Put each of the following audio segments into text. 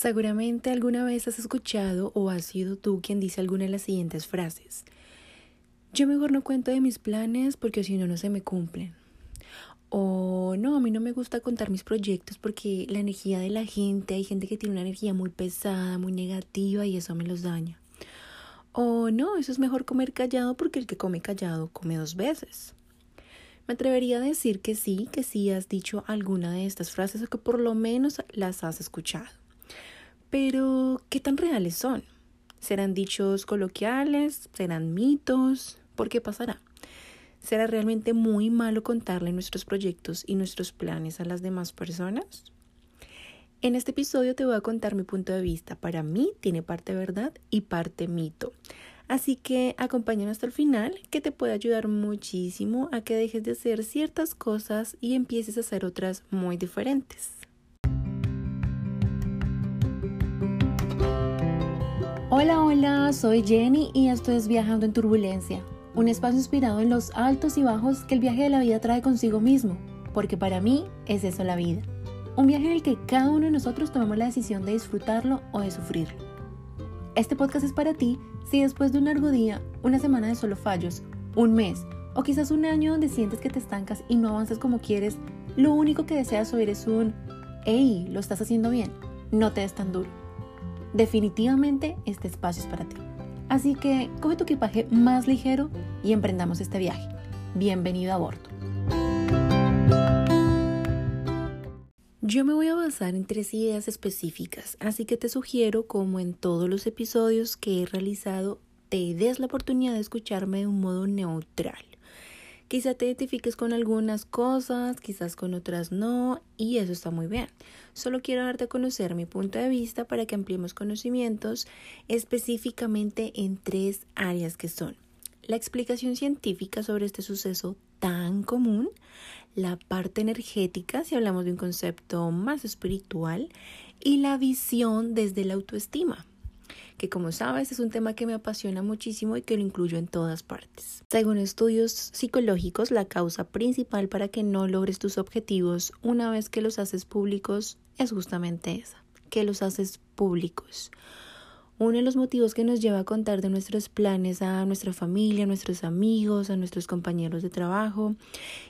Seguramente alguna vez has escuchado o has sido tú quien dice alguna de las siguientes frases. Yo mejor no cuento de mis planes porque si no, no se me cumplen. O no, a mí no me gusta contar mis proyectos porque la energía de la gente, hay gente que tiene una energía muy pesada, muy negativa y eso me los daña. O no, eso es mejor comer callado porque el que come callado come dos veces. Me atrevería a decir que sí, que sí has dicho alguna de estas frases o que por lo menos las has escuchado. Pero, ¿qué tan reales son? ¿Serán dichos coloquiales? ¿Serán mitos? ¿Por qué pasará? ¿Será realmente muy malo contarle nuestros proyectos y nuestros planes a las demás personas? En este episodio te voy a contar mi punto de vista. Para mí tiene parte verdad y parte mito. Así que acompáñame hasta el final, que te puede ayudar muchísimo a que dejes de hacer ciertas cosas y empieces a hacer otras muy diferentes. Hola, hola, soy Jenny y esto es Viajando en Turbulencia, un espacio inspirado en los altos y bajos que el viaje de la vida trae consigo mismo, porque para mí es eso la vida. Un viaje en el que cada uno de nosotros tomamos la decisión de disfrutarlo o de sufrirlo. Este podcast es para ti si después de un largo día, una semana de solo fallos, un mes o quizás un año donde sientes que te estancas y no avanzas como quieres, lo único que deseas oír es un ¡Hey! Lo estás haciendo bien, no te des tan duro. Definitivamente este espacio es para ti. Así que coge tu equipaje más ligero y emprendamos este viaje. Bienvenido a bordo. Yo me voy a basar en tres ideas específicas, así que te sugiero, como en todos los episodios que he realizado, te des la oportunidad de escucharme de un modo neutral. Quizá te identifiques con algunas cosas, quizás con otras no, y eso está muy bien. Solo quiero darte a conocer mi punto de vista para que ampliemos conocimientos específicamente en tres áreas que son la explicación científica sobre este suceso tan común, la parte energética, si hablamos de un concepto más espiritual, y la visión desde la autoestima que como sabes es un tema que me apasiona muchísimo y que lo incluyo en todas partes. Según estudios psicológicos, la causa principal para que no logres tus objetivos una vez que los haces públicos es justamente esa, que los haces públicos. Uno de los motivos que nos lleva a contar de nuestros planes a nuestra familia, a nuestros amigos, a nuestros compañeros de trabajo,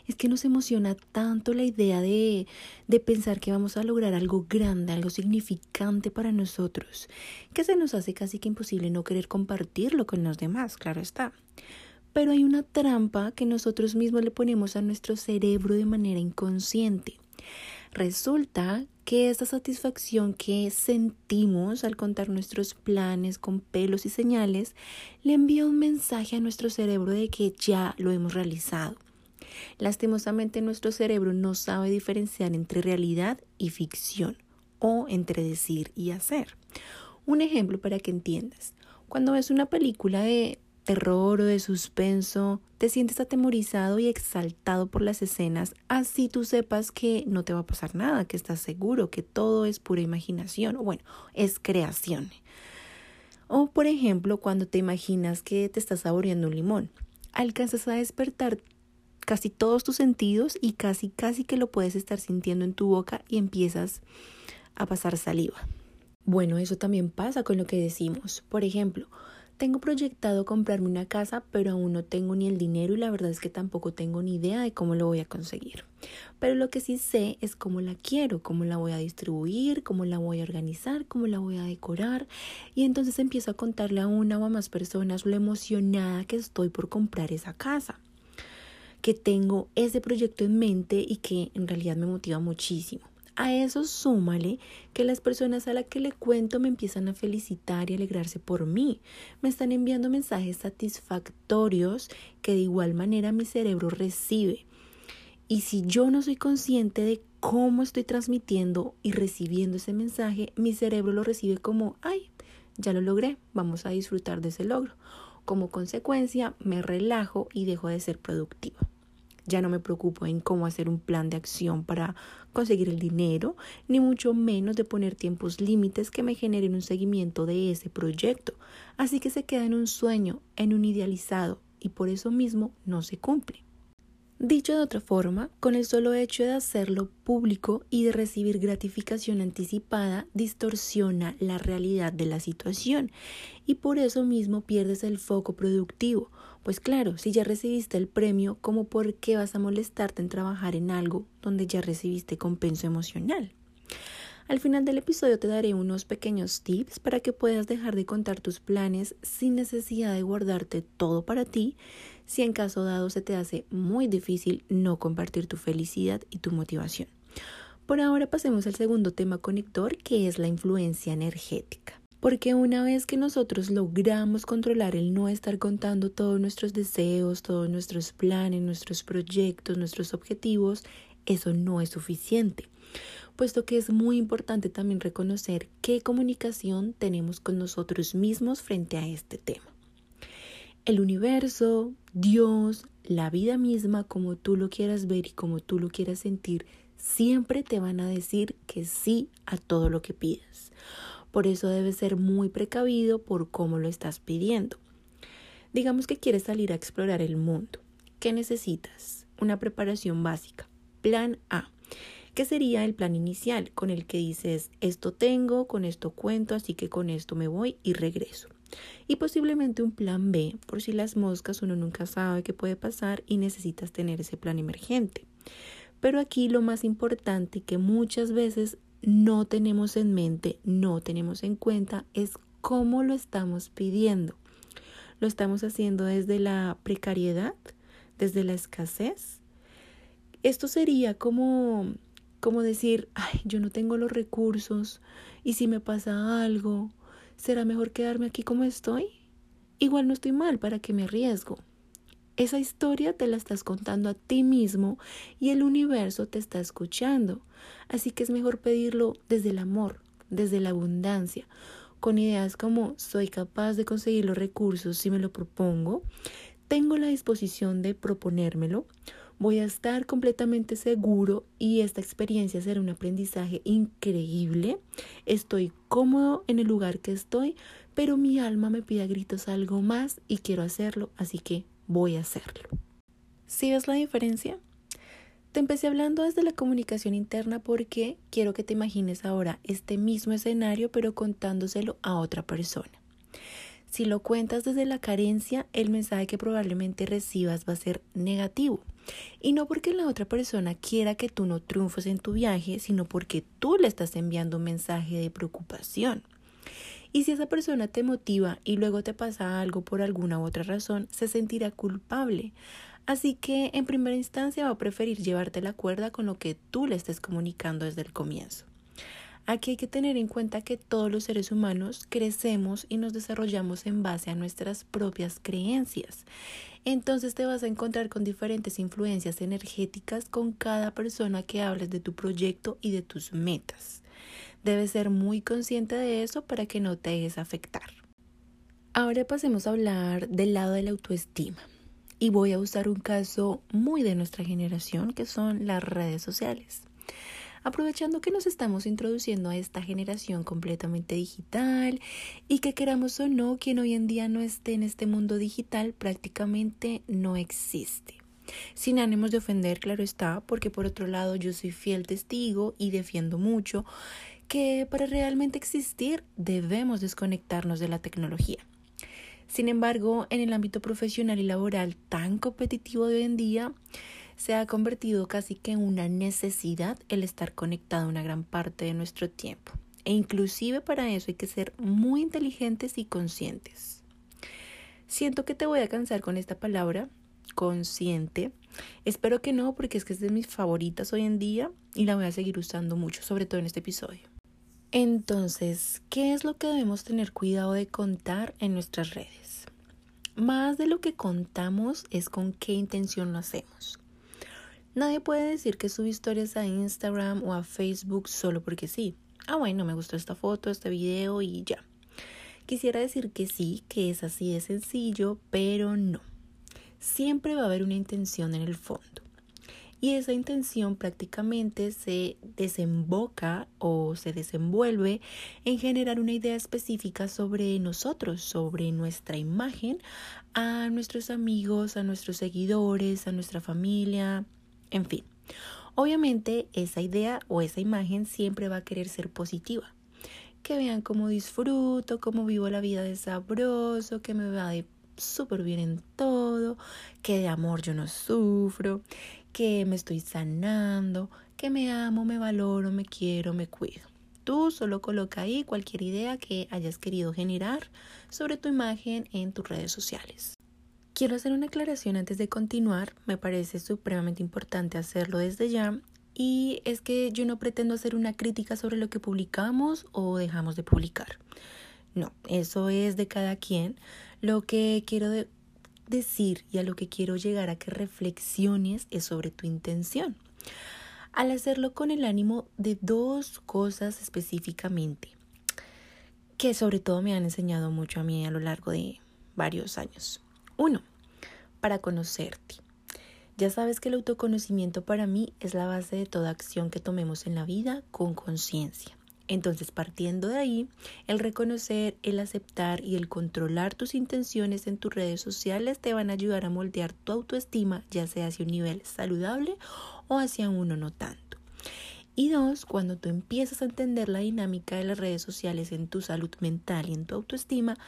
es que nos emociona tanto la idea de, de pensar que vamos a lograr algo grande, algo significante para nosotros, que se nos hace casi que imposible no querer compartirlo con los demás, claro está. Pero hay una trampa que nosotros mismos le ponemos a nuestro cerebro de manera inconsciente. Resulta que esta satisfacción que sentimos al contar nuestros planes con pelos y señales le envía un mensaje a nuestro cerebro de que ya lo hemos realizado. Lastimosamente nuestro cerebro no sabe diferenciar entre realidad y ficción o entre decir y hacer. Un ejemplo para que entiendas. Cuando ves una película de terror o de suspenso, te sientes atemorizado y exaltado por las escenas, así tú sepas que no te va a pasar nada, que estás seguro, que todo es pura imaginación, o bueno, es creación. O por ejemplo, cuando te imaginas que te estás saboreando un limón, alcanzas a despertar casi todos tus sentidos y casi casi que lo puedes estar sintiendo en tu boca y empiezas a pasar saliva. Bueno, eso también pasa con lo que decimos. Por ejemplo, tengo proyectado comprarme una casa, pero aún no tengo ni el dinero y la verdad es que tampoco tengo ni idea de cómo lo voy a conseguir. Pero lo que sí sé es cómo la quiero, cómo la voy a distribuir, cómo la voy a organizar, cómo la voy a decorar. Y entonces empiezo a contarle a una o a más personas lo emocionada que estoy por comprar esa casa que tengo ese proyecto en mente y que en realidad me motiva muchísimo. A eso súmale que las personas a las que le cuento me empiezan a felicitar y alegrarse por mí. Me están enviando mensajes satisfactorios que de igual manera mi cerebro recibe. Y si yo no soy consciente de cómo estoy transmitiendo y recibiendo ese mensaje, mi cerebro lo recibe como, ay, ya lo logré, vamos a disfrutar de ese logro. Como consecuencia, me relajo y dejo de ser productiva. Ya no me preocupo en cómo hacer un plan de acción para conseguir el dinero, ni mucho menos de poner tiempos límites que me generen un seguimiento de ese proyecto. Así que se queda en un sueño, en un idealizado, y por eso mismo no se cumple. Dicho de otra forma, con el solo hecho de hacerlo público y de recibir gratificación anticipada, distorsiona la realidad de la situación y por eso mismo pierdes el foco productivo. Pues claro, si ya recibiste el premio, ¿cómo por qué vas a molestarte en trabajar en algo donde ya recibiste compenso emocional? Al final del episodio te daré unos pequeños tips para que puedas dejar de contar tus planes sin necesidad de guardarte todo para ti si en caso dado se te hace muy difícil no compartir tu felicidad y tu motivación. Por ahora pasemos al segundo tema conector que es la influencia energética. Porque una vez que nosotros logramos controlar el no estar contando todos nuestros deseos, todos nuestros planes, nuestros proyectos, nuestros objetivos, eso no es suficiente puesto que es muy importante también reconocer qué comunicación tenemos con nosotros mismos frente a este tema. El universo, Dios, la vida misma, como tú lo quieras ver y como tú lo quieras sentir, siempre te van a decir que sí a todo lo que pidas. Por eso debes ser muy precavido por cómo lo estás pidiendo. Digamos que quieres salir a explorar el mundo. ¿Qué necesitas? Una preparación básica. Plan A que sería el plan inicial con el que dices esto tengo, con esto cuento, así que con esto me voy y regreso. Y posiblemente un plan B, por si las moscas uno nunca sabe qué puede pasar y necesitas tener ese plan emergente. Pero aquí lo más importante que muchas veces no tenemos en mente, no tenemos en cuenta, es cómo lo estamos pidiendo. Lo estamos haciendo desde la precariedad, desde la escasez. Esto sería como como decir, ay, yo no tengo los recursos y si me pasa algo, ¿será mejor quedarme aquí como estoy? Igual no estoy mal, ¿para que me arriesgo? Esa historia te la estás contando a ti mismo y el universo te está escuchando. Así que es mejor pedirlo desde el amor, desde la abundancia, con ideas como soy capaz de conseguir los recursos si me lo propongo, tengo la disposición de proponérmelo, voy a estar completamente seguro y esta experiencia será un aprendizaje increíble. Estoy cómodo en el lugar que estoy, pero mi alma me pide a gritos algo más y quiero hacerlo, así que voy a hacerlo. ¿Sí ves la diferencia? Te empecé hablando desde la comunicación interna porque quiero que te imagines ahora este mismo escenario pero contándoselo a otra persona. Si lo cuentas desde la carencia, el mensaje que probablemente recibas va a ser negativo. Y no porque la otra persona quiera que tú no triunfes en tu viaje, sino porque tú le estás enviando un mensaje de preocupación. Y si esa persona te motiva y luego te pasa algo por alguna u otra razón, se sentirá culpable. Así que en primera instancia va a preferir llevarte la cuerda con lo que tú le estés comunicando desde el comienzo. Aquí hay que tener en cuenta que todos los seres humanos crecemos y nos desarrollamos en base a nuestras propias creencias. Entonces te vas a encontrar con diferentes influencias energéticas con cada persona que hables de tu proyecto y de tus metas. Debes ser muy consciente de eso para que no te dejes afectar. Ahora pasemos a hablar del lado de la autoestima. Y voy a usar un caso muy de nuestra generación, que son las redes sociales aprovechando que nos estamos introduciendo a esta generación completamente digital y que queramos o no, quien hoy en día no esté en este mundo digital prácticamente no existe. Sin ánimos de ofender, claro está, porque por otro lado yo soy fiel testigo y defiendo mucho que para realmente existir debemos desconectarnos de la tecnología. Sin embargo, en el ámbito profesional y laboral tan competitivo de hoy en día, se ha convertido casi que en una necesidad el estar conectado una gran parte de nuestro tiempo. E inclusive para eso hay que ser muy inteligentes y conscientes. Siento que te voy a cansar con esta palabra, consciente. Espero que no, porque es que es de mis favoritas hoy en día y la voy a seguir usando mucho, sobre todo en este episodio. Entonces, ¿qué es lo que debemos tener cuidado de contar en nuestras redes? Más de lo que contamos es con qué intención lo hacemos. Nadie puede decir que sube historias a Instagram o a Facebook solo porque sí. Ah, bueno, me gustó esta foto, este video y ya. Quisiera decir que sí, que es así de sencillo, pero no. Siempre va a haber una intención en el fondo. y esa intención prácticamente se desemboca o se desenvuelve en generar una idea específica sobre nosotros, sobre nuestra imagen, a nuestros amigos, a nuestros seguidores, a nuestra familia, en fin. Obviamente esa idea o esa imagen siempre va a querer ser positiva. Que vean cómo disfruto, cómo vivo la vida de sabroso, que me va de súper bien en todo, que de amor yo no sufro, que me estoy sanando, que me amo, me valoro, me quiero, me cuido. Tú solo coloca ahí cualquier idea que hayas querido generar sobre tu imagen en tus redes sociales. Quiero hacer una aclaración antes de continuar, me parece supremamente importante hacerlo desde ya y es que yo no pretendo hacer una crítica sobre lo que publicamos o dejamos de publicar. No, eso es de cada quien. Lo que quiero decir y a lo que quiero llegar a que reflexiones es sobre tu intención. Al hacerlo con el ánimo de dos cosas específicamente, que sobre todo me han enseñado mucho a mí a lo largo de varios años. Uno, para conocerte. Ya sabes que el autoconocimiento para mí es la base de toda acción que tomemos en la vida con conciencia. Entonces, partiendo de ahí, el reconocer, el aceptar y el controlar tus intenciones en tus redes sociales te van a ayudar a moldear tu autoestima, ya sea hacia un nivel saludable o hacia uno no tanto. Y dos, cuando tú empiezas a entender la dinámica de las redes sociales en tu salud mental y en tu autoestima,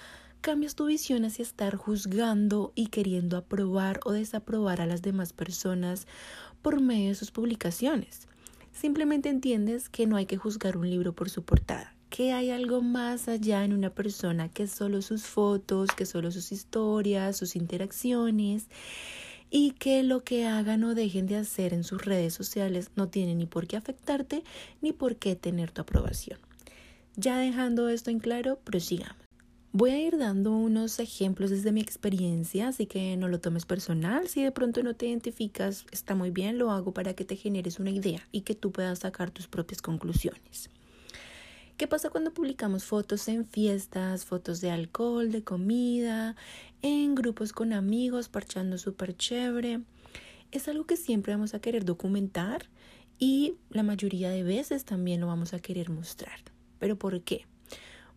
cambias tu visión hacia estar juzgando y queriendo aprobar o desaprobar a las demás personas por medio de sus publicaciones. Simplemente entiendes que no hay que juzgar un libro por su portada, que hay algo más allá en una persona que solo sus fotos, que solo sus historias, sus interacciones y que lo que hagan o dejen de hacer en sus redes sociales no tiene ni por qué afectarte ni por qué tener tu aprobación. Ya dejando esto en claro, prosigamos. Voy a ir dando unos ejemplos desde mi experiencia, así que no lo tomes personal. Si de pronto no te identificas, está muy bien, lo hago para que te generes una idea y que tú puedas sacar tus propias conclusiones. ¿Qué pasa cuando publicamos fotos en fiestas, fotos de alcohol, de comida, en grupos con amigos, parchando súper chévere? Es algo que siempre vamos a querer documentar y la mayoría de veces también lo vamos a querer mostrar. ¿Pero por qué?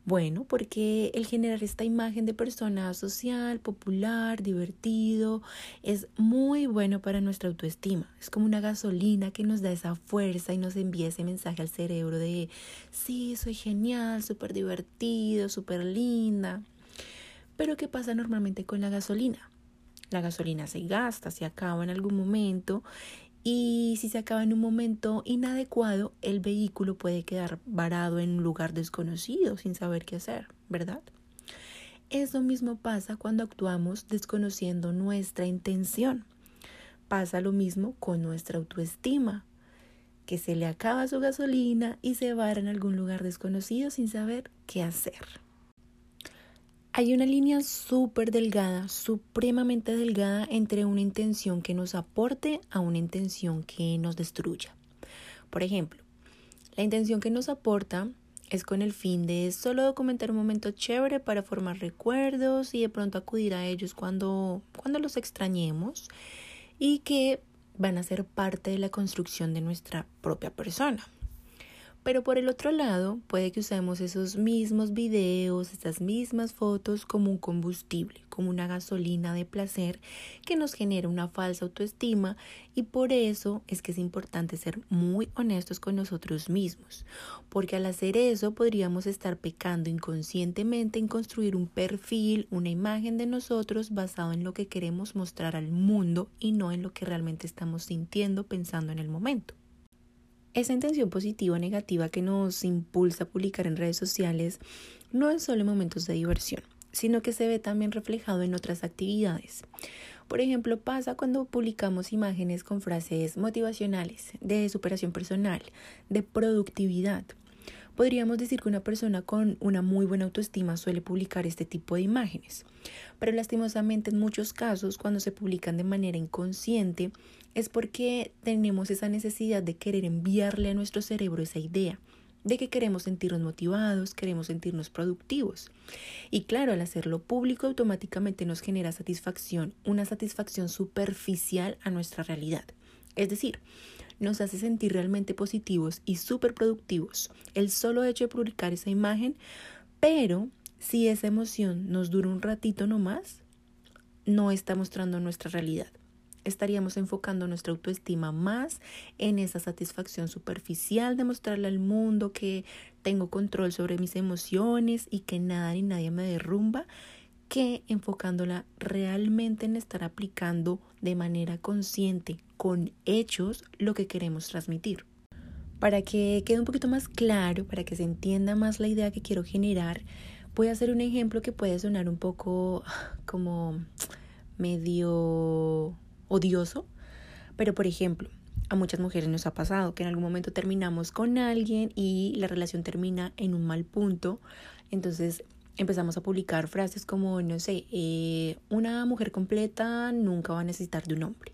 Bueno, porque el generar esta imagen de persona social, popular, divertido, es muy bueno para nuestra autoestima. Es como una gasolina que nos da esa fuerza y nos envía ese mensaje al cerebro de, sí, soy genial, súper divertido, súper linda. Pero ¿qué pasa normalmente con la gasolina? La gasolina se gasta, se acaba en algún momento y si se acaba en un momento inadecuado, el vehículo puede quedar varado en un lugar desconocido sin saber qué hacer, ¿verdad? Eso mismo pasa cuando actuamos desconociendo nuestra intención. Pasa lo mismo con nuestra autoestima, que se le acaba su gasolina y se vara en algún lugar desconocido sin saber qué hacer. Hay una línea súper delgada, supremamente delgada entre una intención que nos aporte a una intención que nos destruya. Por ejemplo, la intención que nos aporta es con el fin de solo documentar un momento chévere para formar recuerdos y de pronto acudir a ellos cuando, cuando los extrañemos y que van a ser parte de la construcción de nuestra propia persona. Pero por el otro lado, puede que usemos esos mismos videos, estas mismas fotos como un combustible, como una gasolina de placer que nos genera una falsa autoestima y por eso es que es importante ser muy honestos con nosotros mismos, porque al hacer eso podríamos estar pecando inconscientemente en construir un perfil, una imagen de nosotros basado en lo que queremos mostrar al mundo y no en lo que realmente estamos sintiendo, pensando en el momento. Esa intención positiva o negativa que nos impulsa a publicar en redes sociales no es solo en momentos de diversión, sino que se ve también reflejado en otras actividades. Por ejemplo, pasa cuando publicamos imágenes con frases motivacionales, de superación personal, de productividad. Podríamos decir que una persona con una muy buena autoestima suele publicar este tipo de imágenes, pero lastimosamente en muchos casos cuando se publican de manera inconsciente es porque tenemos esa necesidad de querer enviarle a nuestro cerebro esa idea de que queremos sentirnos motivados, queremos sentirnos productivos. Y claro, al hacerlo público automáticamente nos genera satisfacción, una satisfacción superficial a nuestra realidad. Es decir, nos hace sentir realmente positivos y súper productivos el solo hecho de publicar esa imagen, pero si esa emoción nos dura un ratito nomás, no está mostrando nuestra realidad. Estaríamos enfocando nuestra autoestima más en esa satisfacción superficial de mostrarle al mundo que tengo control sobre mis emociones y que nada ni nadie me derrumba, que enfocándola realmente en estar aplicando de manera consciente, con hechos, lo que queremos transmitir. Para que quede un poquito más claro, para que se entienda más la idea que quiero generar, voy a hacer un ejemplo que puede sonar un poco como medio odioso, pero por ejemplo, a muchas mujeres nos ha pasado que en algún momento terminamos con alguien y la relación termina en un mal punto, entonces empezamos a publicar frases como, no sé, eh, una mujer completa nunca va a necesitar de un hombre.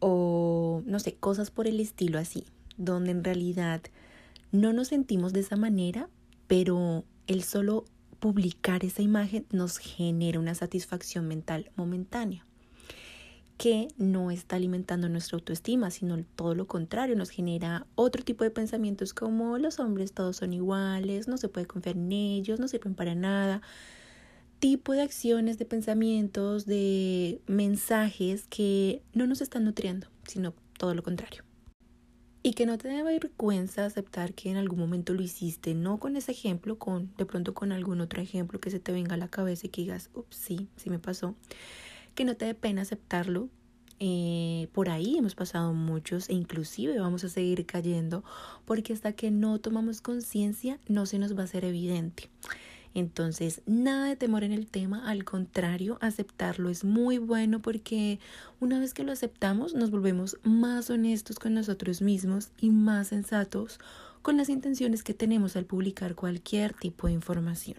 O, no sé, cosas por el estilo así, donde en realidad no nos sentimos de esa manera, pero el solo publicar esa imagen nos genera una satisfacción mental momentánea que no está alimentando nuestra autoestima, sino todo lo contrario, nos genera otro tipo de pensamientos como los hombres todos son iguales, no se puede confiar en ellos, no sirven para nada, tipo de acciones, de pensamientos, de mensajes que no nos están nutriendo, sino todo lo contrario. Y que no te dé vergüenza aceptar que en algún momento lo hiciste, no con ese ejemplo, con de pronto con algún otro ejemplo que se te venga a la cabeza y que digas, ups, sí, sí me pasó que no te dé pena aceptarlo. Eh, por ahí hemos pasado muchos e inclusive vamos a seguir cayendo porque hasta que no tomamos conciencia no se nos va a ser evidente. Entonces, nada de temor en el tema, al contrario, aceptarlo es muy bueno porque una vez que lo aceptamos nos volvemos más honestos con nosotros mismos y más sensatos con las intenciones que tenemos al publicar cualquier tipo de información.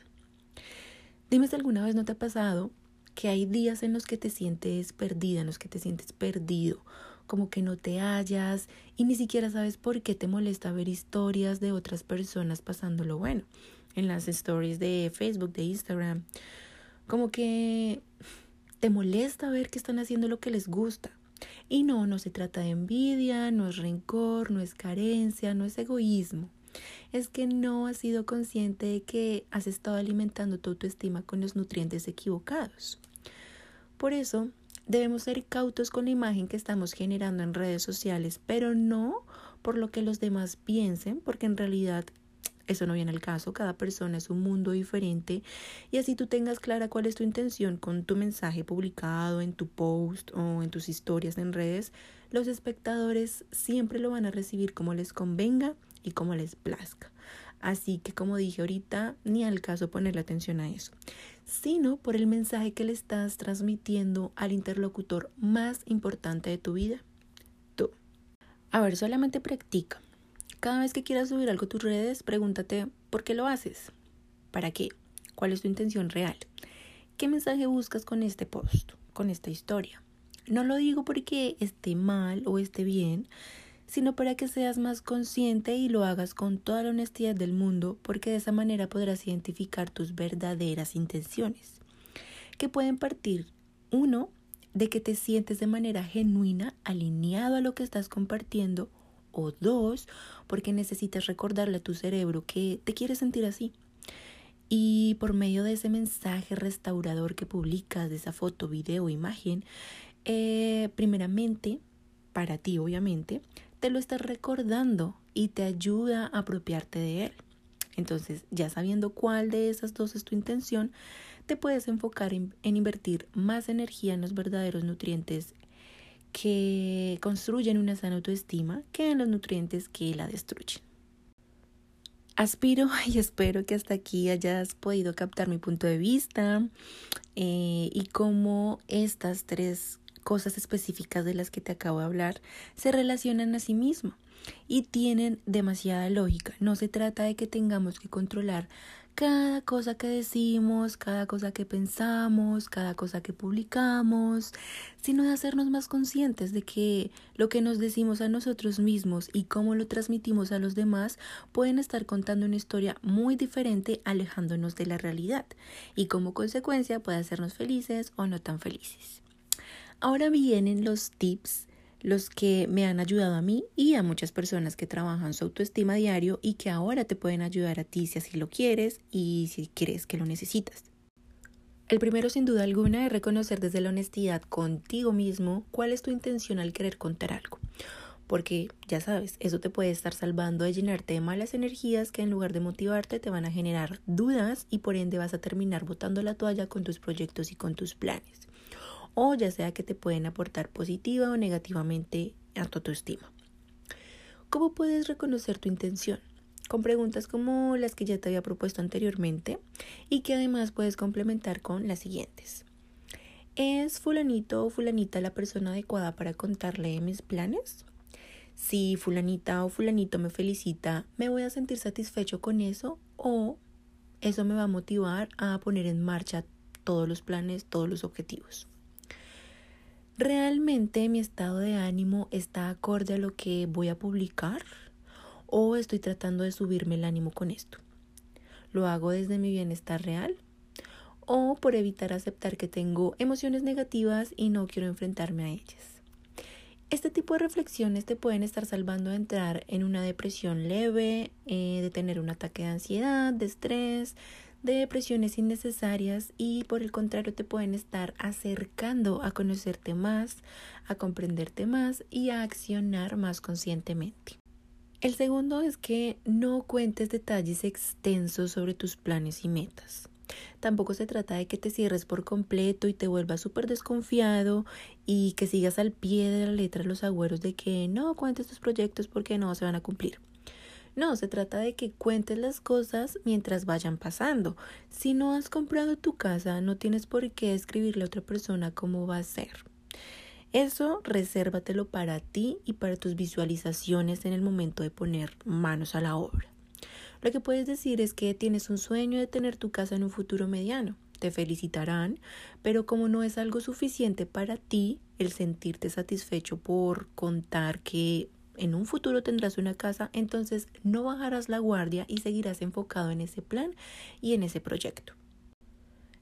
Dime si alguna vez no te ha pasado que hay días en los que te sientes perdida, en los que te sientes perdido, como que no te hallas y ni siquiera sabes por qué te molesta ver historias de otras personas pasándolo bueno en las stories de Facebook, de Instagram. Como que te molesta ver que están haciendo lo que les gusta. Y no, no se trata de envidia, no es rencor, no es carencia, no es egoísmo. Es que no has sido consciente de que has estado alimentando tu autoestima con los nutrientes equivocados. Por eso, debemos ser cautos con la imagen que estamos generando en redes sociales, pero no por lo que los demás piensen, porque en realidad eso no viene al caso, cada persona es un mundo diferente y así tú tengas clara cuál es tu intención con tu mensaje publicado en tu post o en tus historias en redes, los espectadores siempre lo van a recibir como les convenga y como les plazca. Así que como dije ahorita, ni al caso ponerle atención a eso, sino por el mensaje que le estás transmitiendo al interlocutor más importante de tu vida, tú. A ver, solamente practica. Cada vez que quieras subir algo a tus redes, pregúntate ¿por qué lo haces? ¿Para qué? ¿Cuál es tu intención real? ¿Qué mensaje buscas con este post, con esta historia? No lo digo porque esté mal o esté bien, sino para que seas más consciente y lo hagas con toda la honestidad del mundo, porque de esa manera podrás identificar tus verdaderas intenciones, que pueden partir, uno, de que te sientes de manera genuina, alineado a lo que estás compartiendo, o dos, porque necesitas recordarle a tu cerebro que te quieres sentir así. Y por medio de ese mensaje restaurador que publicas, de esa foto, video, imagen, eh, primeramente, para ti obviamente, te lo está recordando y te ayuda a apropiarte de él. Entonces, ya sabiendo cuál de esas dos es tu intención, te puedes enfocar en, invertir más energía en los verdaderos nutrientes que construyen una sana autoestima que en los nutrientes que la destruyen. Aspiro y espero que hasta aquí hayas podido captar mi punto de vista eh, y cómo estas tres cosas específicas de las que te acabo de hablar se relacionan a sí mismo y tienen demasiada lógica. No se trata de que tengamos que controlar cada cosa que decimos, cada cosa que pensamos, cada cosa que publicamos, sino de hacernos más conscientes de que lo que nos decimos a nosotros mismos y cómo lo transmitimos a los demás pueden estar contando una historia muy diferente alejándonos de la realidad y como consecuencia puede hacernos felices o no tan felices. Ahora vienen los tips los que me han ayudado a mí y a muchas personas que trabajan su autoestima diario y que ahora te pueden ayudar a ti si así lo quieres y si crees que lo necesitas. El primero sin duda alguna es reconocer desde la honestidad contigo mismo cuál es tu intención al querer contar algo. Porque ya sabes, eso te puede estar salvando de llenarte de malas energías que en lugar de motivarte te van a generar dudas y por ende vas a terminar botando la toalla con tus proyectos y con tus planes o ya sea que te pueden aportar positiva o negativamente a tu autoestima. ¿Cómo puedes reconocer tu intención? Con preguntas como las que ya te había propuesto anteriormente y que además puedes complementar con las siguientes. ¿Es fulanito o fulanita la persona adecuada para contarle mis planes? Si fulanita o fulanito me felicita, ¿me voy a sentir satisfecho con eso o eso me va a motivar a poner en marcha todos los planes, todos los objetivos? ¿Realmente mi estado de ánimo está acorde a lo que voy a publicar? ¿O estoy tratando de subirme el ánimo con esto? ¿Lo hago desde mi bienestar real? ¿O por evitar aceptar que tengo emociones negativas y no quiero enfrentarme a ellas? Este tipo de reflexiones te pueden estar salvando de entrar en una depresión leve, eh, de tener un ataque de ansiedad, de estrés, de depresiones innecesarias y por el contrario te pueden estar acercando a conocerte más, a comprenderte más y a accionar más conscientemente. El segundo es que no cuentes detalles extensos sobre tus planes y metas. Tampoco se trata de que te cierres por completo y te vuelvas súper desconfiado y que sigas al pie de la letra los agüeros de que no cuentes tus proyectos porque no se van a cumplir. No, se trata de que cuentes las cosas mientras vayan pasando. Si no has comprado tu casa, no tienes por qué escribirle a otra persona cómo va a ser. Eso resérvatelo para ti y para tus visualizaciones en el momento de poner manos a la obra. Lo que puedes decir es que tienes un sueño de tener tu casa en un futuro mediano. Te felicitarán, pero como no es algo suficiente para ti el sentirte satisfecho por contar que en un futuro tendrás una casa, entonces no bajarás la guardia y seguirás enfocado en ese plan y en ese proyecto.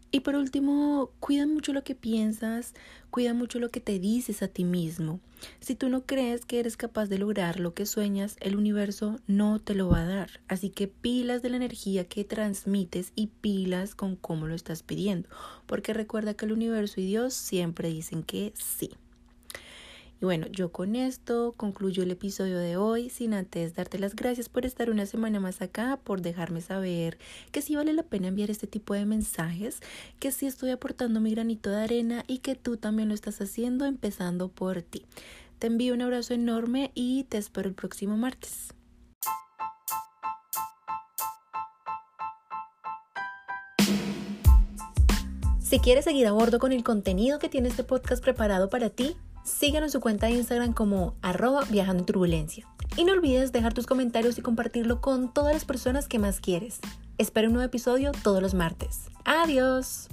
Y por último, cuida mucho lo que piensas, cuida mucho lo que te dices a ti mismo. Si tú no crees que eres capaz de lograr lo que sueñas, el universo no te lo va a dar. Así que pilas de la energía que transmites y pilas con cómo lo estás pidiendo. Porque recuerda que el universo y Dios siempre dicen que sí. Y bueno, yo con esto concluyo el episodio de hoy, sin antes darte las gracias por estar una semana más acá, por dejarme saber que sí vale la pena enviar este tipo de mensajes, que sí estoy aportando mi granito de arena y que tú también lo estás haciendo empezando por ti. Te envío un abrazo enorme y te espero el próximo martes. Si quieres seguir a bordo con el contenido que tiene este podcast preparado para ti, Síguenos en su cuenta de Instagram como arroba viajando en turbulencia. Y no olvides dejar tus comentarios y compartirlo con todas las personas que más quieres. Espero un nuevo episodio todos los martes. Adiós.